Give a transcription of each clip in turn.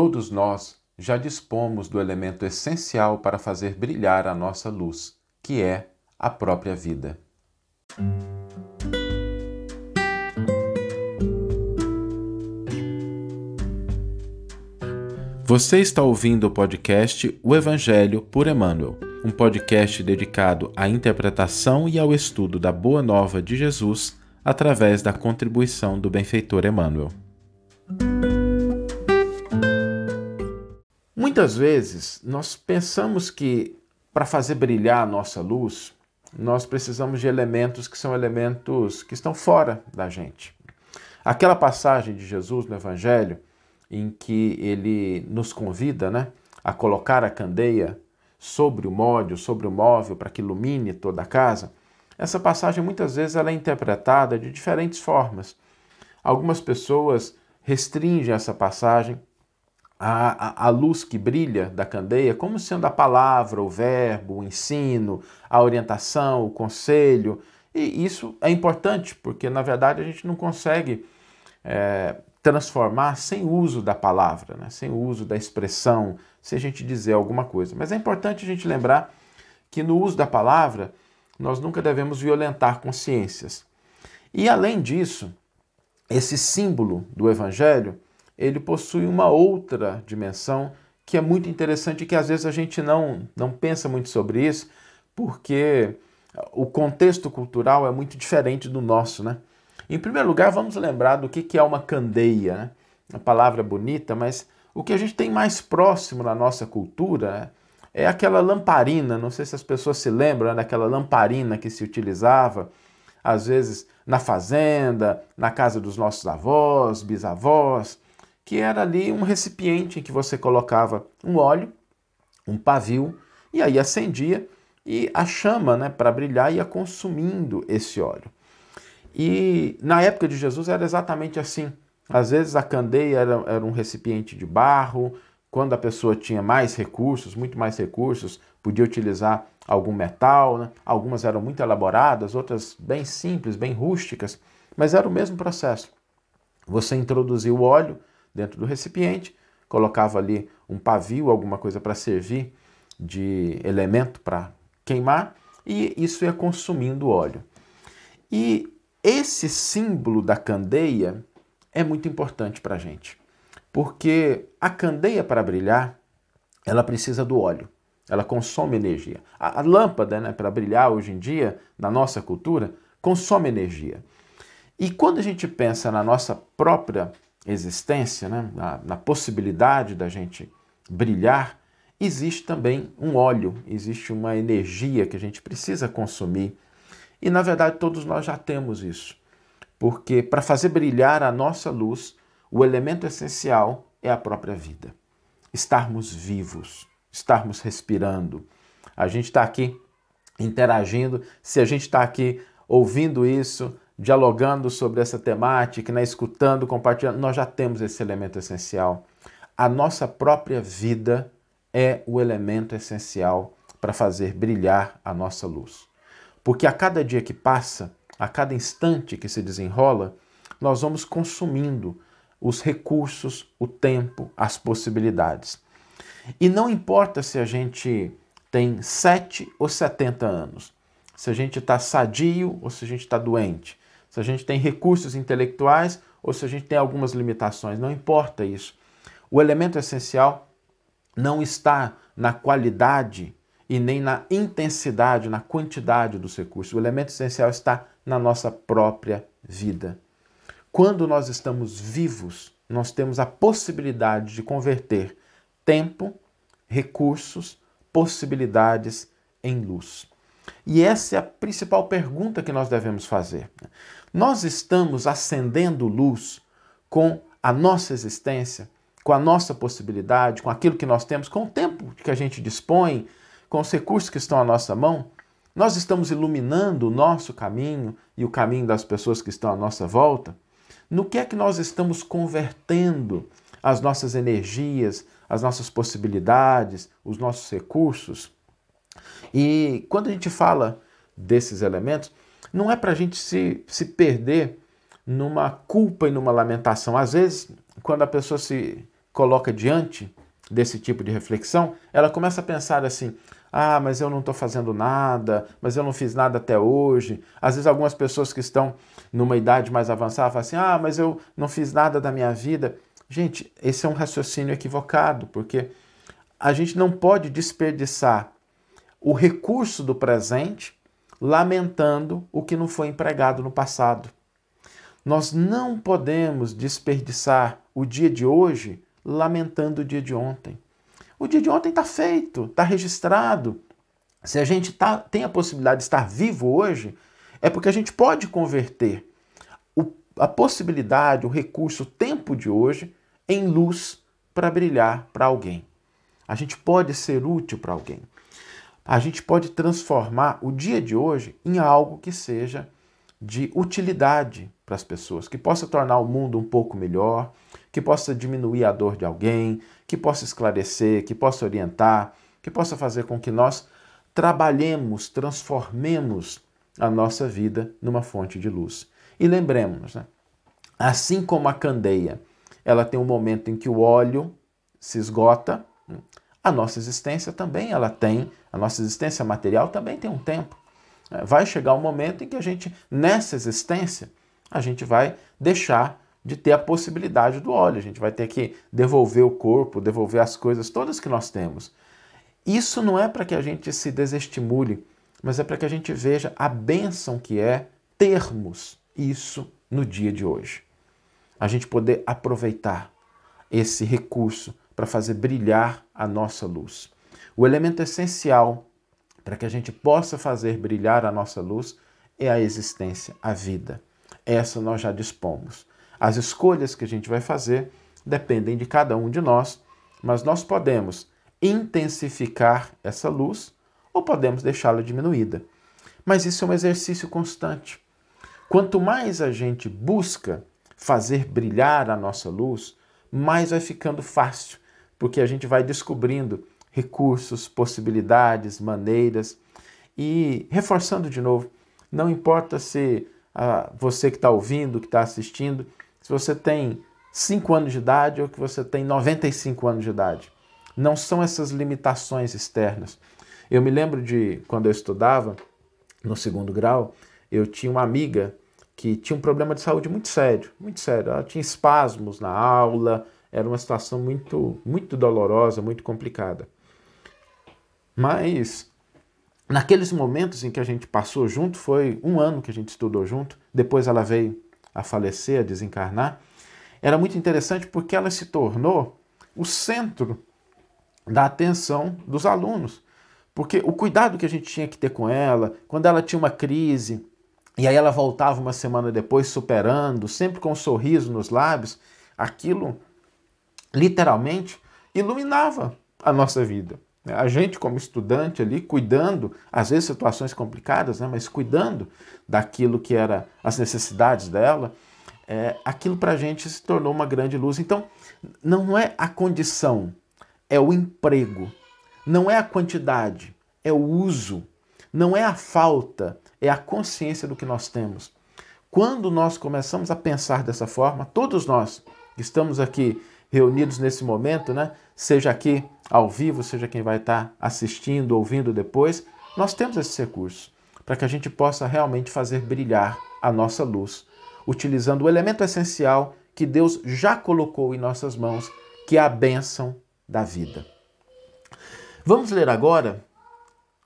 Todos nós já dispomos do elemento essencial para fazer brilhar a nossa luz, que é a própria vida. Você está ouvindo o podcast O Evangelho por Emmanuel, um podcast dedicado à interpretação e ao estudo da Boa Nova de Jesus através da contribuição do benfeitor Emmanuel. Muitas vezes nós pensamos que para fazer brilhar a nossa luz, nós precisamos de elementos que são elementos que estão fora da gente. Aquela passagem de Jesus no Evangelho em que ele nos convida né, a colocar a candeia sobre o móvel, sobre o móvel, para que ilumine toda a casa, essa passagem muitas vezes ela é interpretada de diferentes formas. Algumas pessoas restringem essa passagem à, à, luz que brilha da candeia como sendo a palavra, o verbo, o ensino, a orientação, o conselho. E isso é importante, porque na verdade a gente não consegue é, transformar sem uso da palavra, né? sem uso da expressão, se a gente dizer alguma coisa. Mas é importante a gente lembrar que no uso da palavra nós nunca devemos violentar consciências. E além disso, esse símbolo do evangelho, ele possui uma outra dimensão que é muito interessante e que às vezes a gente não, não pensa muito sobre isso, porque o contexto cultural é muito diferente do nosso, né? Em primeiro lugar, vamos lembrar do que é uma candeia. Né? Uma palavra bonita, mas o que a gente tem mais próximo na nossa cultura né? é aquela lamparina. Não sei se as pessoas se lembram né? daquela lamparina que se utilizava, às vezes na fazenda, na casa dos nossos avós, bisavós, que era ali um recipiente em que você colocava um óleo, um pavio, e aí acendia e a chama né, para brilhar ia consumindo esse óleo. E na época de Jesus era exatamente assim. Às vezes a candeia era, era um recipiente de barro, quando a pessoa tinha mais recursos, muito mais recursos, podia utilizar algum metal. Né? Algumas eram muito elaboradas, outras bem simples, bem rústicas, mas era o mesmo processo. Você introduzia o óleo dentro do recipiente, colocava ali um pavio, alguma coisa para servir de elemento para queimar, e isso ia consumindo óleo. E esse símbolo da candeia é muito importante para a gente, porque a candeia para brilhar, ela precisa do óleo, ela consome energia. A, a lâmpada, né, para brilhar hoje em dia, na nossa cultura, consome energia. E quando a gente pensa na nossa própria existência, né, na, na possibilidade da gente brilhar, existe também um óleo, existe uma energia que a gente precisa consumir e na verdade todos nós já temos isso. Porque para fazer brilhar a nossa luz, o elemento essencial é a própria vida. Estarmos vivos, estarmos respirando. A gente está aqui interagindo, se a gente está aqui ouvindo isso, dialogando sobre essa temática, né, escutando, compartilhando, nós já temos esse elemento essencial. A nossa própria vida é o elemento essencial para fazer brilhar a nossa luz. Porque a cada dia que passa, a cada instante que se desenrola, nós vamos consumindo os recursos, o tempo, as possibilidades. E não importa se a gente tem 7 ou 70 anos, se a gente está sadio ou se a gente está doente, se a gente tem recursos intelectuais ou se a gente tem algumas limitações, não importa isso. O elemento essencial não está na qualidade e nem na intensidade, na quantidade dos recursos. O elemento essencial está na nossa própria vida. Quando nós estamos vivos, nós temos a possibilidade de converter tempo, recursos, possibilidades em luz. E essa é a principal pergunta que nós devemos fazer. Nós estamos acendendo luz com a nossa existência, com a nossa possibilidade, com aquilo que nós temos, com o tempo que a gente dispõe, com os recursos que estão à nossa mão, nós estamos iluminando o nosso caminho e o caminho das pessoas que estão à nossa volta? No que é que nós estamos convertendo as nossas energias, as nossas possibilidades, os nossos recursos? E quando a gente fala desses elementos, não é para a gente se, se perder numa culpa e numa lamentação. Às vezes, quando a pessoa se coloca diante desse tipo de reflexão, ela começa a pensar assim: ah, mas eu não estou fazendo nada, mas eu não fiz nada até hoje. Às vezes, algumas pessoas que estão numa idade mais avançada falam assim: ah, mas eu não fiz nada da minha vida. Gente, esse é um raciocínio equivocado, porque a gente não pode desperdiçar o recurso do presente lamentando o que não foi empregado no passado. Nós não podemos desperdiçar o dia de hoje lamentando o dia de ontem. O dia de ontem está feito, está registrado. Se a gente tá, tem a possibilidade de estar vivo hoje, é porque a gente pode converter o, a possibilidade, o recurso, o tempo de hoje em luz para brilhar para alguém. A gente pode ser útil para alguém. A gente pode transformar o dia de hoje em algo que seja de utilidade para as pessoas, que possa tornar o mundo um pouco melhor, que possa diminuir a dor de alguém, que possa esclarecer, que possa orientar, que possa fazer com que nós trabalhemos, transformemos a nossa vida numa fonte de luz. E lembremos, né? assim como a candeia, ela tem um momento em que o óleo se esgota, a nossa existência também ela tem, a nossa existência material também tem um tempo. Vai chegar um momento em que a gente, nessa existência, a gente vai deixar de ter a possibilidade do óleo. A gente vai ter que devolver o corpo, devolver as coisas todas que nós temos. Isso não é para que a gente se desestimule, mas é para que a gente veja a bênção que é termos isso no dia de hoje. A gente poder aproveitar esse recurso para fazer brilhar a nossa luz. O elemento essencial para que a gente possa fazer brilhar a nossa luz é a existência, a vida. Essa nós já dispomos. As escolhas que a gente vai fazer dependem de cada um de nós, mas nós podemos intensificar essa luz ou podemos deixá-la diminuída. Mas isso é um exercício constante. Quanto mais a gente busca fazer brilhar a nossa luz, mais vai ficando fácil, porque a gente vai descobrindo recursos, possibilidades, maneiras e reforçando de novo, não importa se ah, você que está ouvindo, que está assistindo, se você tem 5 anos de idade ou que você tem 95 anos de idade. Não são essas limitações externas. Eu me lembro de quando eu estudava no segundo grau, eu tinha uma amiga que tinha um problema de saúde muito sério, muito sério. Ela tinha espasmos na aula, era uma situação muito, muito dolorosa, muito complicada. Mas naqueles momentos em que a gente passou junto, foi um ano que a gente estudou junto, depois ela veio a falecer, a desencarnar, era muito interessante porque ela se tornou o centro da atenção dos alunos. Porque o cuidado que a gente tinha que ter com ela, quando ela tinha uma crise, e aí ela voltava uma semana depois superando, sempre com um sorriso nos lábios, aquilo literalmente iluminava a nossa vida. A gente, como estudante ali, cuidando, às vezes situações complicadas, né, mas cuidando daquilo que era as necessidades dela, é, aquilo para a gente se tornou uma grande luz. Então, não é a condição, é o emprego, não é a quantidade, é o uso, não é a falta, é a consciência do que nós temos. Quando nós começamos a pensar dessa forma, todos nós que estamos aqui reunidos nesse momento, né, seja aqui ao vivo, seja quem vai estar assistindo, ouvindo depois, nós temos esse recurso para que a gente possa realmente fazer brilhar a nossa luz, utilizando o elemento essencial que Deus já colocou em nossas mãos, que é a bênção da vida. Vamos ler agora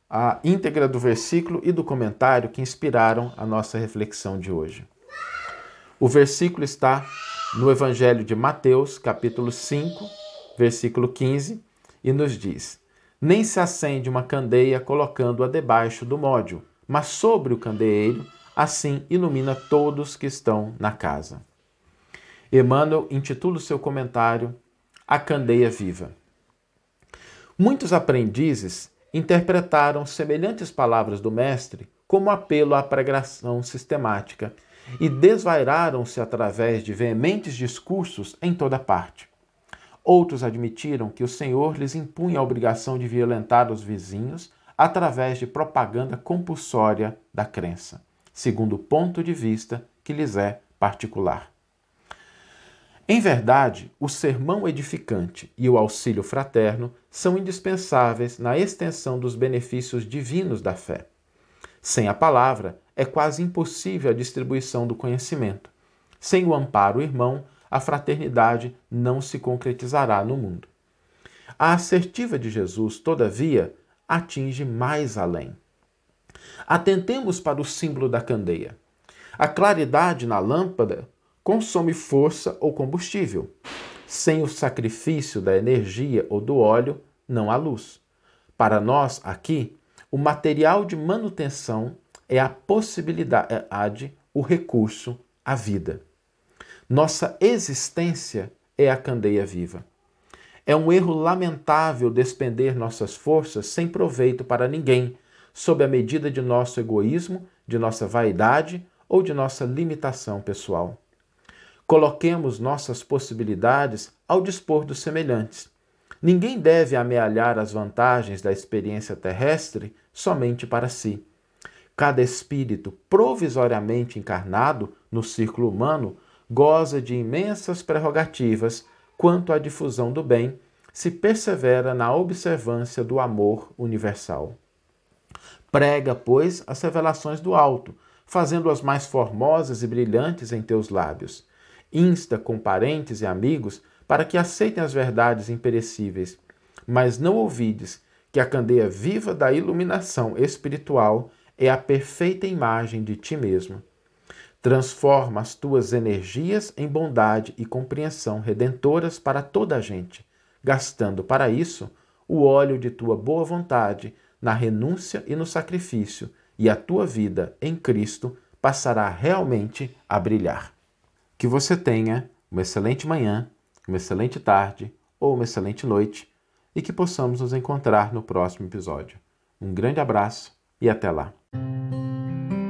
a íntegra do versículo e do comentário que inspiraram a nossa reflexão de hoje. O versículo está no Evangelho de Mateus, capítulo 5, versículo 15, e nos diz: Nem se acende uma candeia colocando-a debaixo do módio, mas sobre o candeeiro, assim ilumina todos que estão na casa. Emmanuel intitula o seu comentário A Candeia Viva. Muitos aprendizes interpretaram semelhantes palavras do Mestre como apelo à pregação sistemática e desvairaram-se através de veementes discursos em toda parte. Outros admitiram que o Senhor lhes impunha a obrigação de violentar os vizinhos através de propaganda compulsória da crença, segundo o ponto de vista que lhes é particular. Em verdade, o sermão edificante e o auxílio fraterno são indispensáveis na extensão dos benefícios divinos da fé. Sem a palavra, é quase impossível a distribuição do conhecimento. Sem o amparo irmão, a fraternidade não se concretizará no mundo. A assertiva de Jesus, todavia, atinge mais além. Atentemos para o símbolo da candeia. A claridade na lâmpada consome força ou combustível. Sem o sacrifício da energia ou do óleo, não há luz. Para nós, aqui, o material de manutenção é a possibilidade, o recurso, a vida. Nossa existência é a candeia viva. É um erro lamentável despender nossas forças sem proveito para ninguém, sob a medida de nosso egoísmo, de nossa vaidade ou de nossa limitação pessoal. Coloquemos nossas possibilidades ao dispor dos semelhantes. Ninguém deve amealhar as vantagens da experiência terrestre somente para si. Cada espírito provisoriamente encarnado no círculo humano goza de imensas prerrogativas quanto à difusão do bem, se persevera na observância do amor universal. Prega, pois, as revelações do alto, fazendo-as mais formosas e brilhantes em teus lábios. Insta com parentes e amigos para que aceitem as verdades imperecíveis, mas não ouvides que a candeia viva da iluminação espiritual é a perfeita imagem de ti mesmo. Transforma as tuas energias em bondade e compreensão redentoras para toda a gente, gastando para isso o óleo de tua boa vontade na renúncia e no sacrifício, e a tua vida em Cristo passará realmente a brilhar. Que você tenha uma excelente manhã, uma excelente tarde ou uma excelente noite e que possamos nos encontrar no próximo episódio. Um grande abraço e até lá! Thank you.